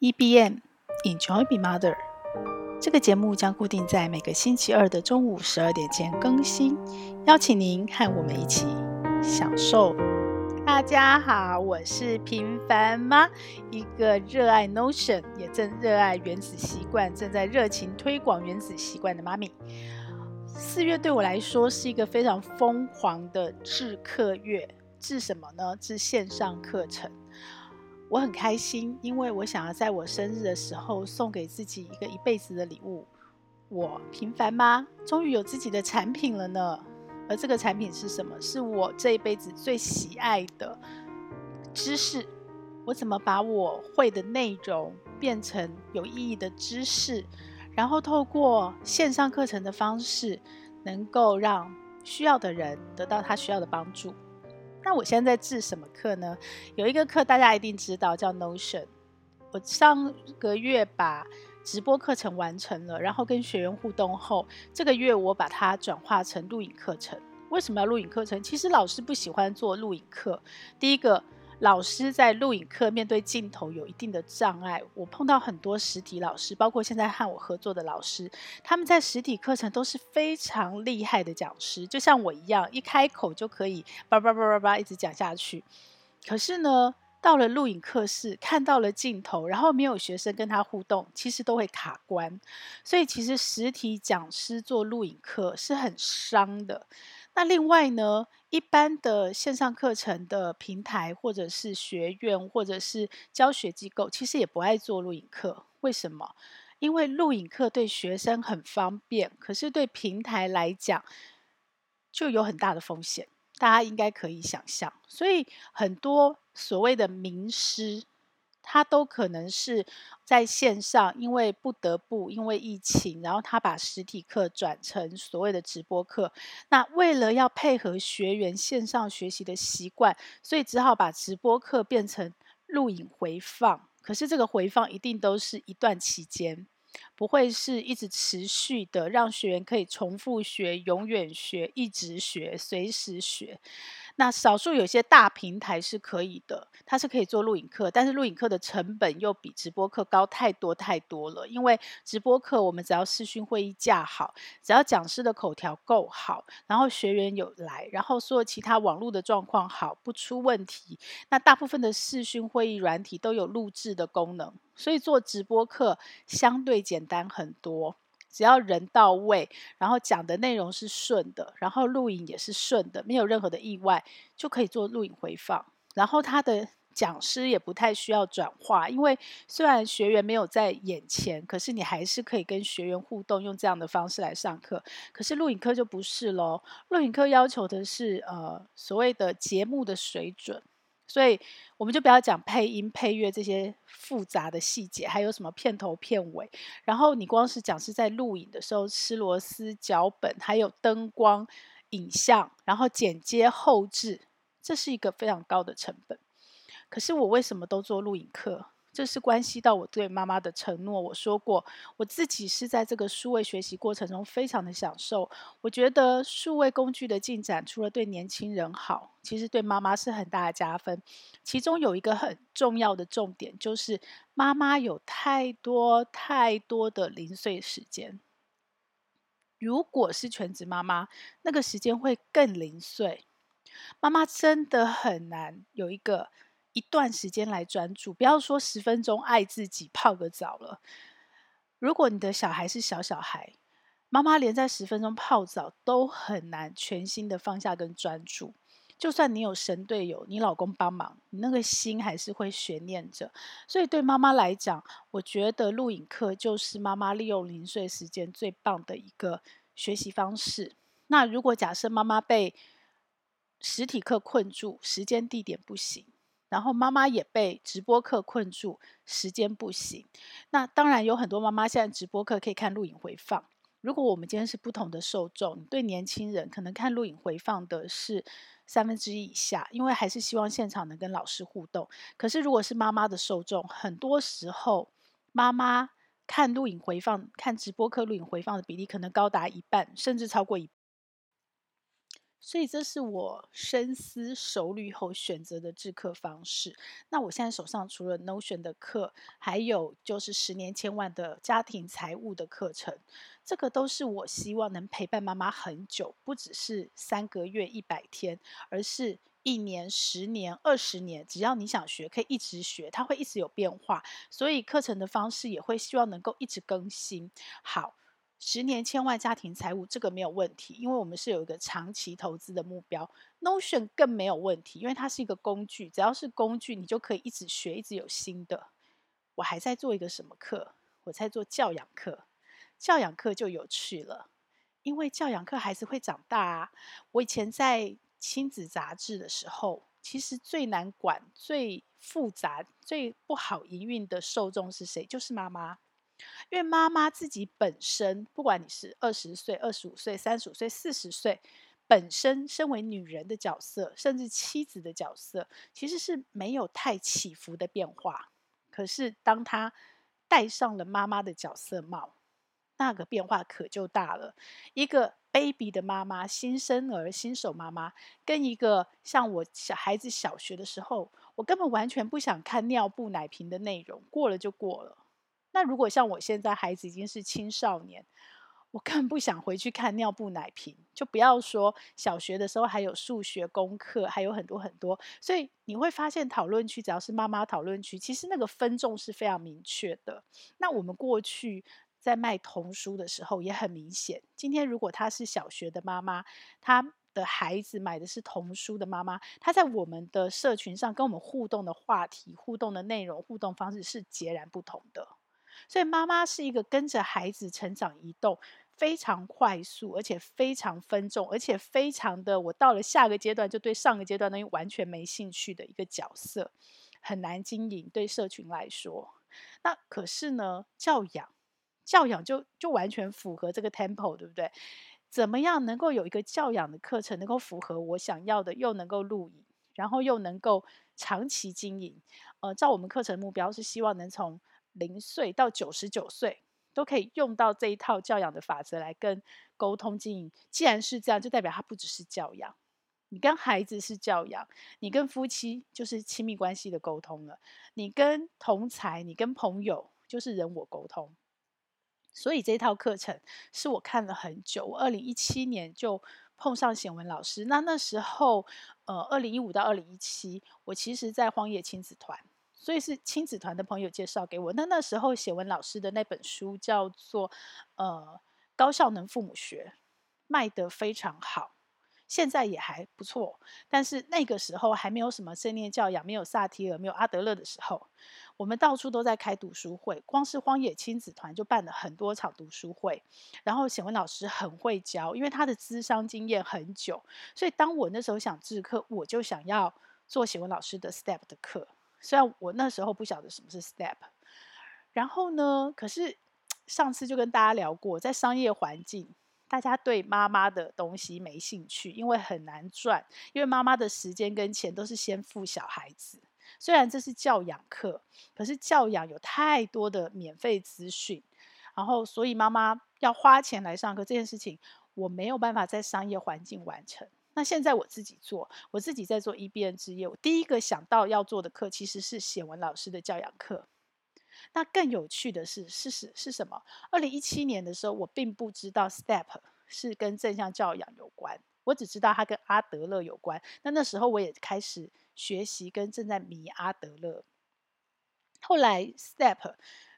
EBM Enjoy Be Mother，这个节目将固定在每个星期二的中午十二点前更新，邀请您和我们一起享受。大家好，我是平凡妈，一个热爱 Notion，也正热爱原子习惯，正在热情推广原子习惯的妈咪。四月对我来说是一个非常疯狂的制课月，制什么呢？制线上课程。我很开心，因为我想要在我生日的时候送给自己一个一辈子的礼物。我平凡吗终于有自己的产品了呢。而这个产品是什么？是我这一辈子最喜爱的知识。我怎么把我会的内容变成有意义的知识，然后透过线上课程的方式，能够让需要的人得到他需要的帮助。那我现在在制什么课呢？有一个课大家一定知道，叫 Notion。我上个月把直播课程完成了，然后跟学员互动后，这个月我把它转化成录影课程。为什么要录影课程？其实老师不喜欢做录影课。第一个。老师在录影课面对镜头有一定的障碍。我碰到很多实体老师，包括现在和我合作的老师，他们在实体课程都是非常厉害的讲师，就像我一样，一开口就可以叭叭叭叭叭一直讲下去。可是呢，到了录影课室，看到了镜头，然后没有学生跟他互动，其实都会卡关。所以其实实体讲师做录影课是很伤的。那另外呢，一般的线上课程的平台，或者是学院，或者是教学机构，其实也不爱做录影课。为什么？因为录影课对学生很方便，可是对平台来讲，就有很大的风险。大家应该可以想象，所以很多所谓的名师。他都可能是在线上，因为不得不，因为疫情，然后他把实体课转成所谓的直播课。那为了要配合学员线上学习的习惯，所以只好把直播课变成录影回放。可是这个回放一定都是一段期间，不会是一直持续的，让学员可以重复学、永远学、一直学、随时学。那少数有些大平台是可以的，它是可以做录影课，但是录影课的成本又比直播课高太多太多了。因为直播课我们只要视讯会议架好，只要讲师的口条够好，然后学员有来，然后所有其他网络的状况好，不出问题，那大部分的视讯会议软体都有录制的功能，所以做直播课相对简单很多。只要人到位，然后讲的内容是顺的，然后录影也是顺的，没有任何的意外，就可以做录影回放。然后他的讲师也不太需要转化，因为虽然学员没有在眼前，可是你还是可以跟学员互动，用这样的方式来上课。可是录影课就不是喽，录影课要求的是呃所谓的节目的水准。所以我们就不要讲配音、配乐这些复杂的细节，还有什么片头、片尾。然后你光是讲是在录影的时候吃螺丝、脚本，还有灯光、影像，然后剪接、后置，这是一个非常高的成本。可是我为什么都做录影课？这是关系到我对妈妈的承诺。我说过，我自己是在这个数位学习过程中非常的享受。我觉得数位工具的进展，除了对年轻人好，其实对妈妈是很大的加分。其中有一个很重要的重点，就是妈妈有太多太多的零碎时间。如果是全职妈妈，那个时间会更零碎。妈妈真的很难有一个。一段时间来专注，不要说十分钟爱自己泡个澡了。如果你的小孩是小小孩，妈妈连在十分钟泡澡都很难全心的放下跟专注。就算你有神队友，你老公帮忙，你那个心还是会悬念着。所以对妈妈来讲，我觉得录影课就是妈妈利用零碎时间最棒的一个学习方式。那如果假设妈妈被实体课困住，时间地点不行。然后妈妈也被直播课困住，时间不行。那当然有很多妈妈现在直播课可以看录影回放。如果我们今天是不同的受众，对年轻人可能看录影回放的是三分之一以下，因为还是希望现场能跟老师互动。可是如果是妈妈的受众，很多时候妈妈看录影回放、看直播课录影回放的比例可能高达一半，甚至超过一半。所以这是我深思熟虑后选择的制课方式。那我现在手上除了 Notion 的课，还有就是十年千万的家庭财务的课程。这个都是我希望能陪伴妈妈很久，不只是三个月、一百天，而是一年、十年、二十年。只要你想学，可以一直学，它会一直有变化。所以课程的方式也会希望能够一直更新。好。十年千万家庭财务，这个没有问题，因为我们是有一个长期投资的目标。Notion 更没有问题，因为它是一个工具，只要是工具，你就可以一直学，一直有新的。我还在做一个什么课？我在做教养课，教养课就有趣了，因为教养课孩子会长大啊。我以前在亲子杂志的时候，其实最难管、最复杂、最不好营运的受众是谁？就是妈妈。因为妈妈自己本身，不管你是二十岁、二十五岁、三十五岁、四十岁，本身身为女人的角色，甚至妻子的角色，其实是没有太起伏的变化。可是，当她戴上了妈妈的角色帽，那个变化可就大了。一个 baby 的妈妈，新生儿、新手妈妈，跟一个像我小孩子小学的时候，我根本完全不想看尿布、奶瓶的内容，过了就过了。那如果像我现在孩子已经是青少年，我更不想回去看尿布奶瓶，就不要说小学的时候还有数学功课，还有很多很多。所以你会发现讨论区只要是妈妈讨论区，其实那个分众是非常明确的。那我们过去在卖童书的时候也很明显。今天如果她是小学的妈妈，她的孩子买的是童书的妈妈，她在我们的社群上跟我们互动的话题、互动的内容、互动方式是截然不同的。所以妈妈是一个跟着孩子成长移动非常快速，而且非常分众，而且非常的我到了下个阶段就对上个阶段东西完全没兴趣的一个角色，很难经营对社群来说。那可是呢，教养教养就就完全符合这个 tempo，对不对？怎么样能够有一个教养的课程能够符合我想要的，又能够录影，然后又能够长期经营？呃，照我们课程目标是希望能从零岁到九十九岁都可以用到这一套教养的法则来跟沟通经营。既然是这样，就代表它不只是教养。你跟孩子是教养，你跟夫妻就是亲密关系的沟通了。你跟同才，你跟朋友就是人我沟通。所以这一套课程是我看了很久。我二零一七年就碰上显文老师，那那时候呃，二零一五到二零一七，我其实在荒野亲子团。所以是亲子团的朋友介绍给我。那那时候写文老师的那本书叫做《呃高效能父母学》，卖得非常好，现在也还不错。但是那个时候还没有什么正念教养，没有萨提尔，没有阿德勒的时候，我们到处都在开读书会，光是荒野亲子团就办了很多场读书会。然后写文老师很会教，因为他的咨商经验很久，所以当我那时候想制课，我就想要做写文老师的 STEP 的课。虽然我那时候不晓得什么是 step，然后呢，可是上次就跟大家聊过，在商业环境，大家对妈妈的东西没兴趣，因为很难赚，因为妈妈的时间跟钱都是先付小孩子。虽然这是教养课，可是教养有太多的免费资讯，然后所以妈妈要花钱来上课这件事情，我没有办法在商业环境完成。那现在我自己做，我自己在做 EBN 之夜。我第一个想到要做的课，其实是显文老师的教养课。那更有趣的是，是是是什么？二零一七年的时候，我并不知道 STEP 是跟正向教养有关，我只知道它跟阿德勒有关。那那时候我也开始学习，跟正在迷阿德勒。后来 STEP，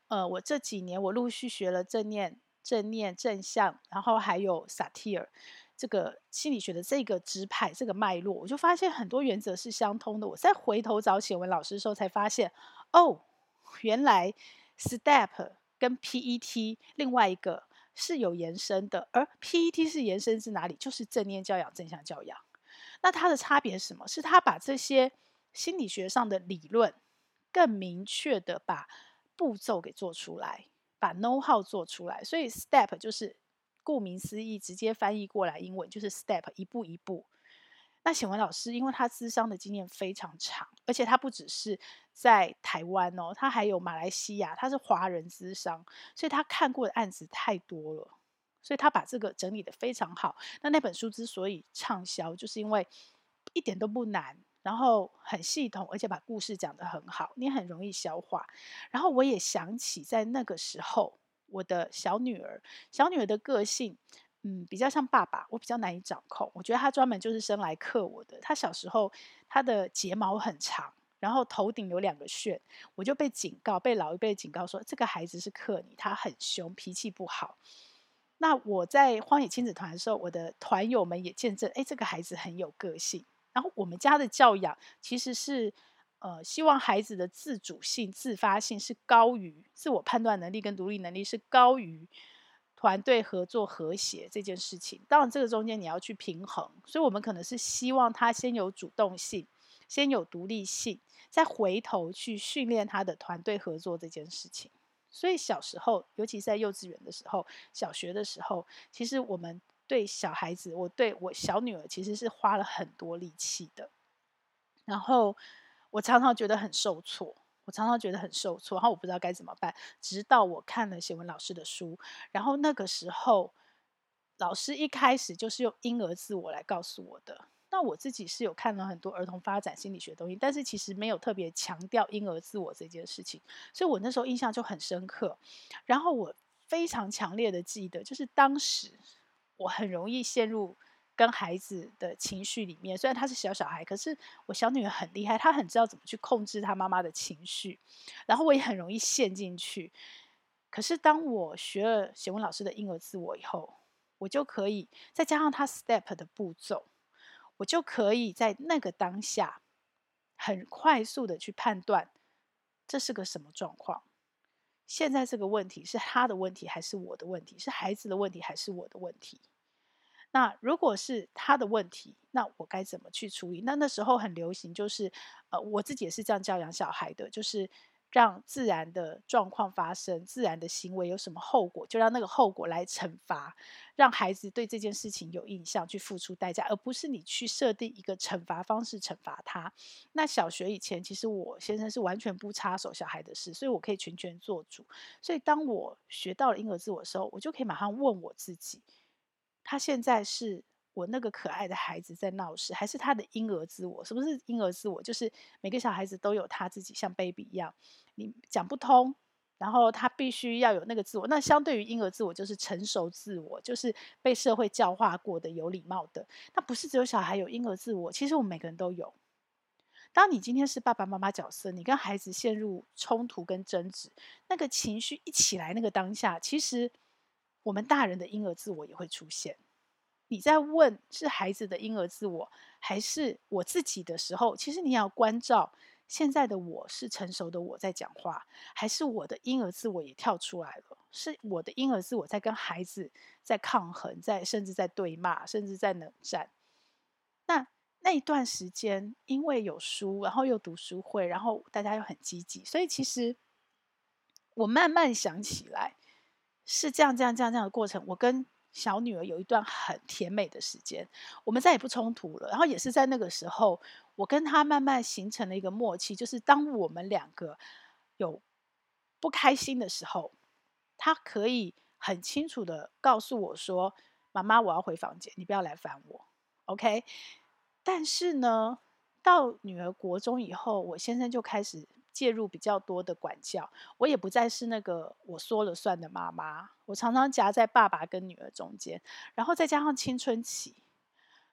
呃，我这几年我陆续学了正念、正念、正向，然后还有萨提尔。这个心理学的这个支派，这个脉络，我就发现很多原则是相通的。我再回头找显文老师的时候，才发现，哦，原来 STEP 跟 PET 另外一个是有延伸的，而 PET 是延伸至哪里？就是正念教养、正向教养。那它的差别是什么？是它把这些心理学上的理论更明确的把步骤给做出来，把 know how 做出来。所以 STEP 就是。顾名思义，直接翻译过来，英文就是 step，一步一步。那显文老师，因为他咨商的经验非常长，而且他不只是在台湾哦，他还有马来西亚，他是华人咨商，所以他看过的案子太多了。所以他把这个整理得非常好。那那本书之所以畅销，就是因为一点都不难，然后很系统，而且把故事讲得很好，你很容易消化。然后我也想起在那个时候，我的小女儿，小女儿的个性，嗯，比较像爸爸，我比较难以掌控。我觉得她专门就是生来克我的。她小时候，她的睫毛很长。然后头顶有两个旋，我就被警告，被老一辈警告说，这个孩子是克你，他很凶，脾气不好。那我在荒野亲子团的时候，我的团友们也见证，哎，这个孩子很有个性。然后我们家的教养其实是，呃，希望孩子的自主性、自发性是高于自我判断能力跟独立能力是高于团队合作和谐这件事情。当然，这个中间你要去平衡，所以我们可能是希望他先有主动性。先有独立性，再回头去训练他的团队合作这件事情。所以小时候，尤其是在幼稚园的时候、小学的时候，其实我们对小孩子，我对我小女儿，其实是花了很多力气的。然后我常常觉得很受挫，我常常觉得很受挫，然后我不知道该怎么办。直到我看了写文老师的书，然后那个时候，老师一开始就是用婴儿自我来告诉我的。那我自己是有看了很多儿童发展心理学东西，但是其实没有特别强调婴儿自我这件事情，所以我那时候印象就很深刻。然后我非常强烈的记得，就是当时我很容易陷入跟孩子的情绪里面。虽然他是小小孩，可是我小女儿很厉害，她很知道怎么去控制她妈妈的情绪，然后我也很容易陷进去。可是当我学了写文老师的婴儿自我以后，我就可以再加上他 STEP 的步骤。我就可以在那个当下，很快速的去判断这是个什么状况。现在这个问题是他的问题还是我的问题？是孩子的问题还是我的问题？那如果是他的问题，那我该怎么去处理？那那时候很流行，就是呃，我自己也是这样教养小孩的，就是。让自然的状况发生，自然的行为有什么后果，就让那个后果来惩罚，让孩子对这件事情有印象，去付出代价，而不是你去设定一个惩罚方式惩罚他。那小学以前，其实我先生是完全不插手小孩的事，所以我可以全权做主。所以当我学到了婴儿自我的时候，我就可以马上问我自己：他现在是？我那个可爱的孩子在闹事，还是他的婴儿自我？什么是婴儿自我？就是每个小孩子都有他自己，像 baby 一样，你讲不通，然后他必须要有那个自我。那相对于婴儿自我，就是成熟自我，就是被社会教化过的、有礼貌的。那不是只有小孩有婴儿自我，其实我们每个人都有。当你今天是爸爸妈妈角色，你跟孩子陷入冲突跟争执，那个情绪一起来，那个当下，其实我们大人的婴儿自我也会出现。你在问是孩子的婴儿自我还是我自己的时候，其实你要关照现在的我是成熟的我在讲话，还是我的婴儿自我也跳出来了？是我的婴儿自我在跟孩子在抗衡，在甚至在对骂，甚至在冷战。那那一段时间，因为有书，然后又读书会，然后大家又很积极，所以其实我慢慢想起来，是这样这样这样这样的过程。我跟小女儿有一段很甜美的时间，我们再也不冲突了。然后也是在那个时候，我跟她慢慢形成了一个默契，就是当我们两个有不开心的时候，她可以很清楚的告诉我说：“妈妈，我要回房间，你不要来烦我。” OK。但是呢，到女儿国中以后，我先生就开始。介入比较多的管教，我也不再是那个我说了算的妈妈。我常常夹在爸爸跟女儿中间，然后再加上青春期，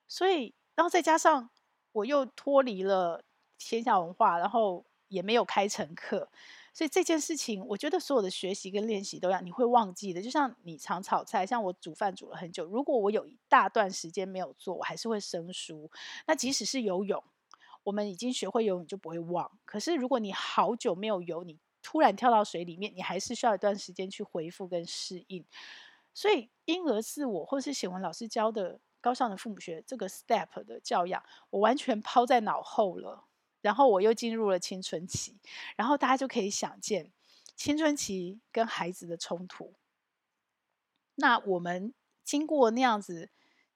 所以，然后再加上我又脱离了天下文化，然后也没有开成课，所以这件事情，我觉得所有的学习跟练习都要你会忘记的。就像你常炒菜，像我煮饭煮了很久，如果我有一大段时间没有做，我还是会生疏。那即使是游泳。我们已经学会游泳，就不会忘。可是如果你好久没有游，你突然跳到水里面，你还是需要一段时间去恢复跟适应。所以婴儿自我，或是写文老师教的高尚的父母学这个 step 的教养，我完全抛在脑后了。然后我又进入了青春期，然后大家就可以想见青春期跟孩子的冲突。那我们经过那样子。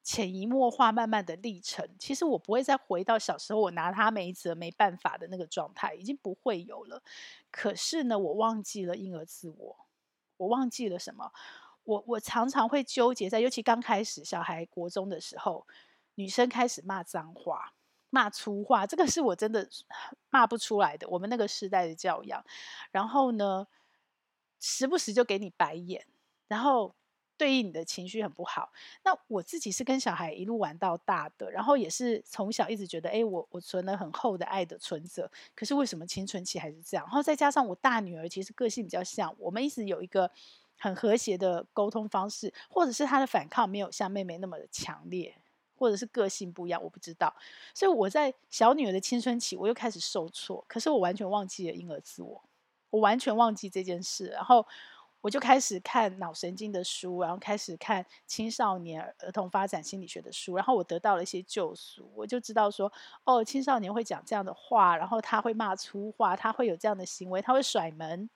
潜移默化，慢慢的历程，其实我不会再回到小时候我拿他没辙没办法的那个状态，已经不会有了。可是呢，我忘记了婴儿自我，我忘记了什么？我我常常会纠结在，尤其刚开始小孩国中的时候，女生开始骂脏话、骂粗话，这个是我真的骂不出来的。我们那个时代的教养，然后呢，时不时就给你白眼，然后。对应你的情绪很不好。那我自己是跟小孩一路玩到大的，然后也是从小一直觉得，哎，我我存了很厚的爱的存折。可是为什么青春期还是这样？然后再加上我大女儿其实个性比较像，我们一直有一个很和谐的沟通方式，或者是她的反抗没有像妹妹那么的强烈，或者是个性不一样，我不知道。所以我在小女儿的青春期，我又开始受挫，可是我完全忘记了婴儿自我，我完全忘记这件事，然后。我就开始看脑神经的书，然后开始看青少年儿童发展心理学的书，然后我得到了一些救赎。我就知道说，哦，青少年会讲这样的话，然后他会骂粗话，他会有这样的行为，他会甩门，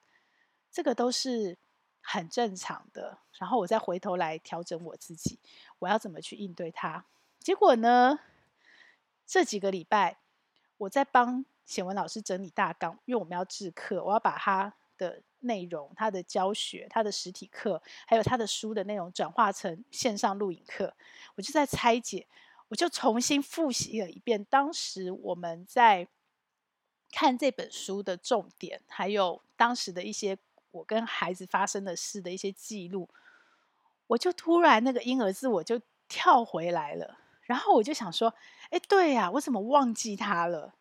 这个都是很正常的。然后我再回头来调整我自己，我要怎么去应对他？结果呢，这几个礼拜我在帮显文老师整理大纲，因为我们要制课，我要把他的。内容，他的教学，他的实体课，还有他的书的内容，转化成线上录影课，我就在拆解，我就重新复习了一遍当时我们在看这本书的重点，还有当时的一些我跟孩子发生的事的一些记录，我就突然那个婴儿自我就跳回来了，然后我就想说，哎，对呀，我怎么忘记他了？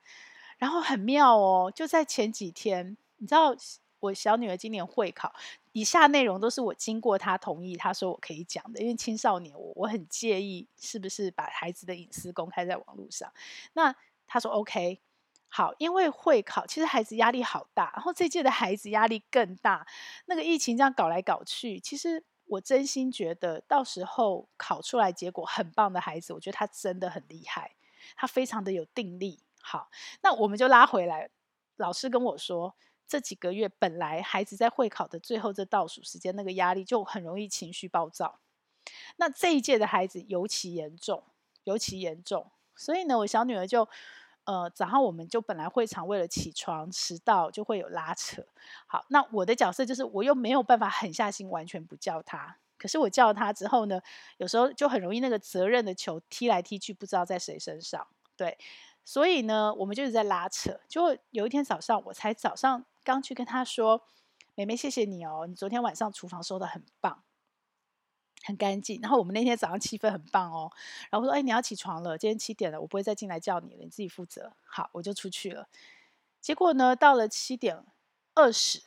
然后很妙哦，就在前几天，你知道。我小女儿今年会考，以下内容都是我经过她同意，她说我可以讲的。因为青少年，我我很介意是不是把孩子的隐私公开在网络上。那她说 OK，好，因为会考其实孩子压力好大，然后这届的孩子压力更大。那个疫情这样搞来搞去，其实我真心觉得，到时候考出来结果很棒的孩子，我觉得他真的很厉害，他非常的有定力。好，那我们就拉回来，老师跟我说。这几个月本来孩子在会考的最后这倒数时间，那个压力就很容易情绪暴躁。那这一届的孩子尤其严重，尤其严重。所以呢，我小女儿就，呃，早上我们就本来会场为了起床迟到就会有拉扯。好，那我的角色就是我又没有办法狠下心完全不叫她。可是我叫她之后呢，有时候就很容易那个责任的球踢来踢去，不知道在谁身上。对，所以呢，我们就是在拉扯。就有一天早上，我才早上。刚去跟他说：“妹妹，谢谢你哦，你昨天晚上厨房收的很棒，很干净。然后我们那天早上气氛很棒哦。然后我说：‘哎，你要起床了，今天七点了，我不会再进来叫你了，你自己负责。’好，我就出去了。结果呢，到了七点二十，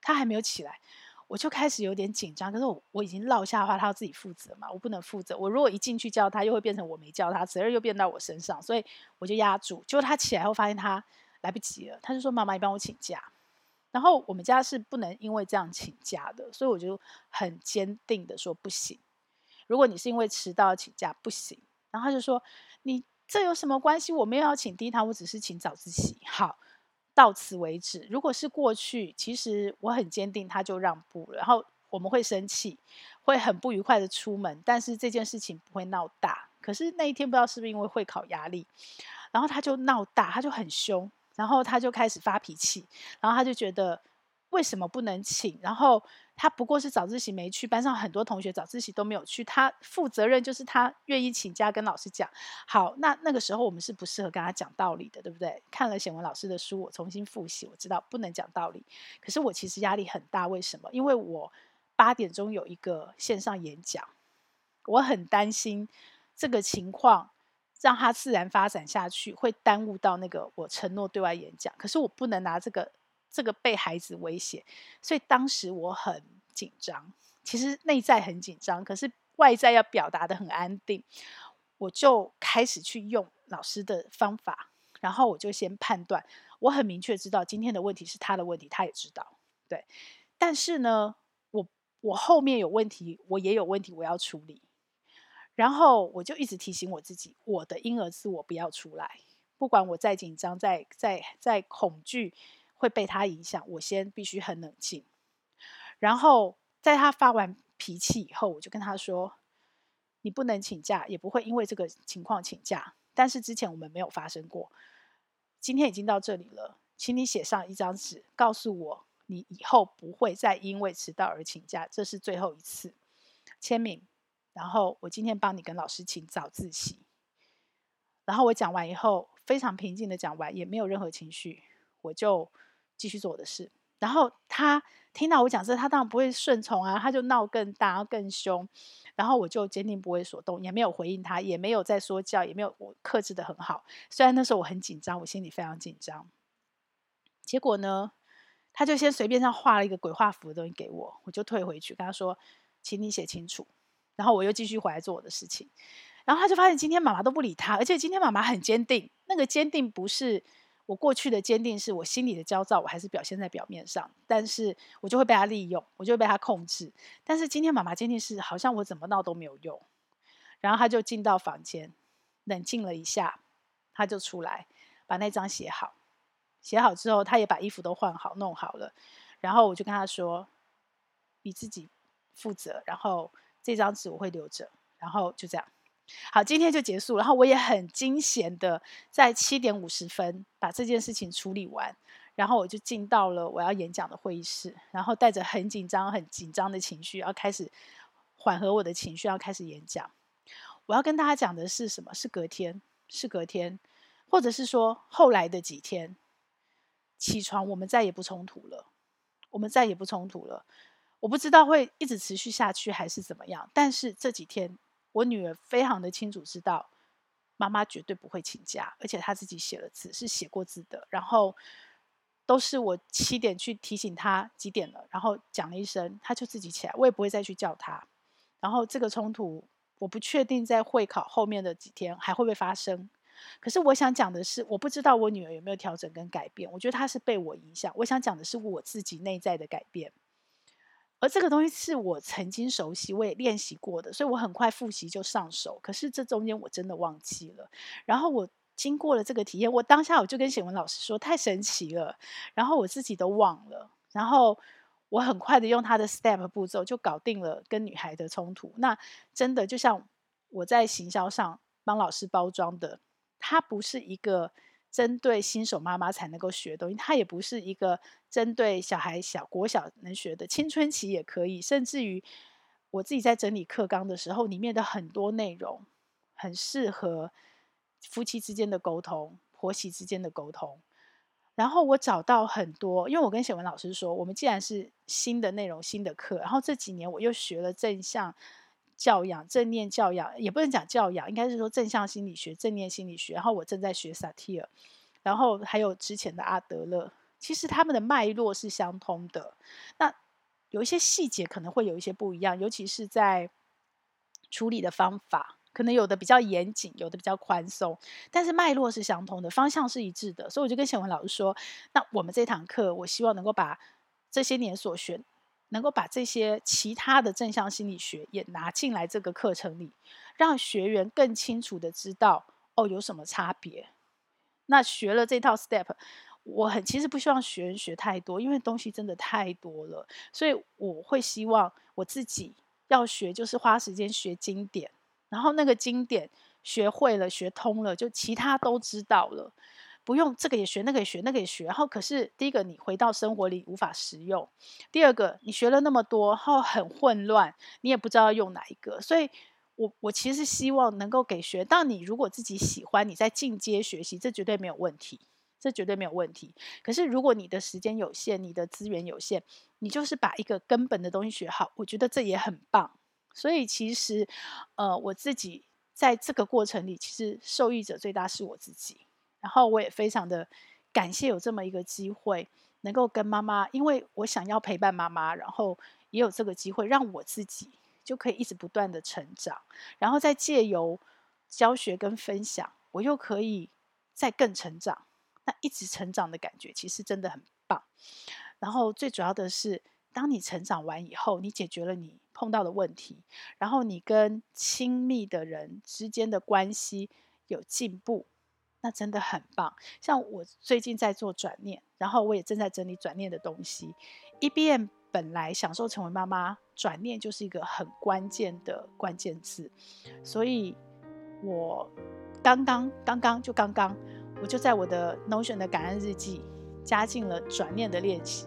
他还没有起来，我就开始有点紧张。可是我我已经落下的话，他要自己负责嘛，我不能负责。我如果一进去叫他，又会变成我没叫他，责任又变到我身上，所以我就压住。结果他起来后发现他来不及了，他就说：‘妈妈，你帮我请假。’然后我们家是不能因为这样请假的，所以我就很坚定的说不行。如果你是因为迟到请假，不行。然后他就说：“你这有什么关系？我没有要请低堂，我只是请早自习。”好，到此为止。如果是过去，其实我很坚定，他就让步了。然后我们会生气，会很不愉快的出门，但是这件事情不会闹大。可是那一天不知道是不是因为会考压力，然后他就闹大，他就很凶。然后他就开始发脾气，然后他就觉得为什么不能请？然后他不过是早自习没去，班上很多同学早自习都没有去，他负责任就是他愿意请假跟老师讲。好，那那个时候我们是不适合跟他讲道理的，对不对？看了显文老师的书，我重新复习，我知道不能讲道理。可是我其实压力很大，为什么？因为我八点钟有一个线上演讲，我很担心这个情况。让他自然发展下去，会耽误到那个我承诺对外演讲。可是我不能拿这个这个被孩子威胁，所以当时我很紧张。其实内在很紧张，可是外在要表达得很安定。我就开始去用老师的方法，然后我就先判断，我很明确知道今天的问题是他的问题，他也知道，对。但是呢，我我后面有问题，我也有问题，我要处理。然后我就一直提醒我自己，我的婴儿自我不要出来，不管我再紧张、再再再恐惧会被他影响，我先必须很冷静。然后在他发完脾气以后，我就跟他说：“你不能请假，也不会因为这个情况请假。但是之前我们没有发生过，今天已经到这里了，请你写上一张纸，告诉我你以后不会再因为迟到而请假，这是最后一次。”签名，然后我今天帮你跟老师请早自习。然后我讲完以后，非常平静的讲完，也没有任何情绪，我就继续做我的事。然后他听到我讲这，他当然不会顺从啊，他就闹更大，更凶。然后我就坚定不为所动，也没有回应他，也没有再说教，也没有我克制得很好。虽然那时候我很紧张，我心里非常紧张。结果呢，他就先随便上画了一个鬼画符的东西给我，我就退回去跟他说：“请你写清楚。”然后我又继续回来做我的事情。然后他就发现今天妈妈都不理他，而且今天妈妈很坚定。那个坚定不是我过去的坚定，是我心里的焦躁，我还是表现在表面上。但是我就会被他利用，我就会被他控制。但是今天妈妈坚定是，好像我怎么闹都没有用。然后他就进到房间，冷静了一下，他就出来把那张写好。写好之后，他也把衣服都换好，弄好了。然后我就跟他说：“你自己负责。”然后这张纸我会留着。然后就这样。好，今天就结束。然后我也很惊险的在七点五十分把这件事情处理完，然后我就进到了我要演讲的会议室，然后带着很紧张、很紧张的情绪，要开始缓和我的情绪，要开始演讲。我要跟大家讲的是什么？是隔天，是隔天，或者是说后来的几天，起床我们再也不冲突了，我们再也不冲突了。我不知道会一直持续下去还是怎么样，但是这几天。我女儿非常的清楚知道，妈妈绝对不会请假，而且她自己写了字，是写过字的。然后都是我七点去提醒她几点了，然后讲了一声，她就自己起来，我也不会再去叫她。然后这个冲突，我不确定在会考后面的几天还会不会发生。可是我想讲的是，我不知道我女儿有没有调整跟改变。我觉得她是被我影响。我想讲的是我自己内在的改变。而这个东西是我曾经熟悉，我也练习过的，所以我很快复习就上手。可是这中间我真的忘记了。然后我经过了这个体验，我当下我就跟显文老师说：“太神奇了！”然后我自己都忘了。然后我很快的用他的 step 步骤就搞定了跟女孩的冲突。那真的就像我在行销上帮老师包装的，它不是一个。针对新手妈妈才能够学的东西，它也不是一个针对小孩小国小能学的，青春期也可以。甚至于我自己在整理课纲的时候，里面的很多内容很适合夫妻之间的沟通、婆媳之间的沟通。然后我找到很多，因为我跟显文老师说，我们既然是新的内容、新的课，然后这几年我又学了正向。教养、正念教养，也不能讲教养，应该是说正向心理学、正念心理学。然后我正在学萨提尔，然后还有之前的阿德勒，其实他们的脉络是相通的。那有一些细节可能会有一些不一样，尤其是在处理的方法，可能有的比较严谨，有的比较宽松，但是脉络是相通的，方向是一致的。所以我就跟显文老师说，那我们这堂课，我希望能够把这些年所学。能够把这些其他的正向心理学也拿进来这个课程里，让学员更清楚的知道哦，有什么差别。那学了这套 step，我很其实不希望学员学太多，因为东西真的太多了，所以我会希望我自己要学，就是花时间学经典，然后那个经典学会了、学通了，就其他都知道了。不用这个也学，那个也学，那个也学。然后可是第一个，你回到生活里无法实用；第二个，你学了那么多，然后很混乱，你也不知道用哪一个。所以我我其实希望能够给学，到你如果自己喜欢，你在进阶学习，这绝对没有问题，这绝对没有问题。可是如果你的时间有限，你的资源有限，你就是把一个根本的东西学好，我觉得这也很棒。所以其实，呃，我自己在这个过程里，其实受益者最大是我自己。然后我也非常的感谢有这么一个机会，能够跟妈妈，因为我想要陪伴妈妈，然后也有这个机会让我自己就可以一直不断的成长，然后再借由教学跟分享，我又可以再更成长。那一直成长的感觉其实真的很棒。然后最主要的是，当你成长完以后，你解决了你碰到的问题，然后你跟亲密的人之间的关系有进步。那真的很棒，像我最近在做转念，然后我也正在整理转念的东西。EBM 本来享受成为妈妈，转念就是一个很关键的关键字，所以我刚刚刚刚就刚刚，我就在我的 Notion 的感恩日记加进了转念的练习。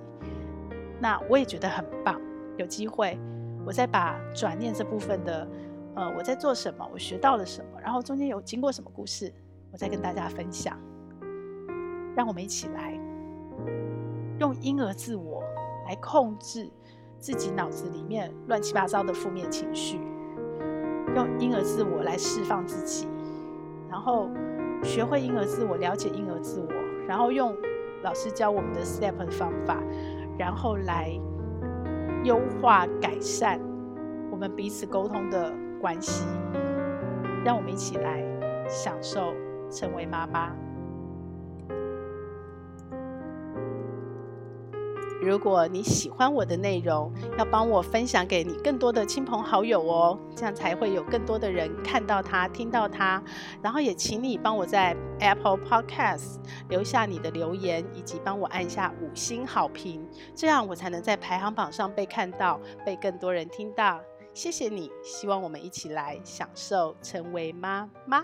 那我也觉得很棒，有机会我再把转念这部分的，呃，我在做什么，我学到了什么，然后中间有经过什么故事，我再跟大家分享。让我们一起来用婴儿自我来控制自己脑子里面乱七八糟的负面情绪，用婴儿自我来释放自己，然后学会婴儿自我，了解婴儿自我，然后用老师教我们的 STEP 的方法，然后来优化改善我们彼此沟通的关系。让我们一起来享受成为妈妈。如果你喜欢我的内容，要帮我分享给你更多的亲朋好友哦，这样才会有更多的人看到它、听到它。然后也请你帮我在 Apple Podcast 留下你的留言，以及帮我按下五星好评，这样我才能在排行榜上被看到，被更多人听到。谢谢你，希望我们一起来享受成为妈妈，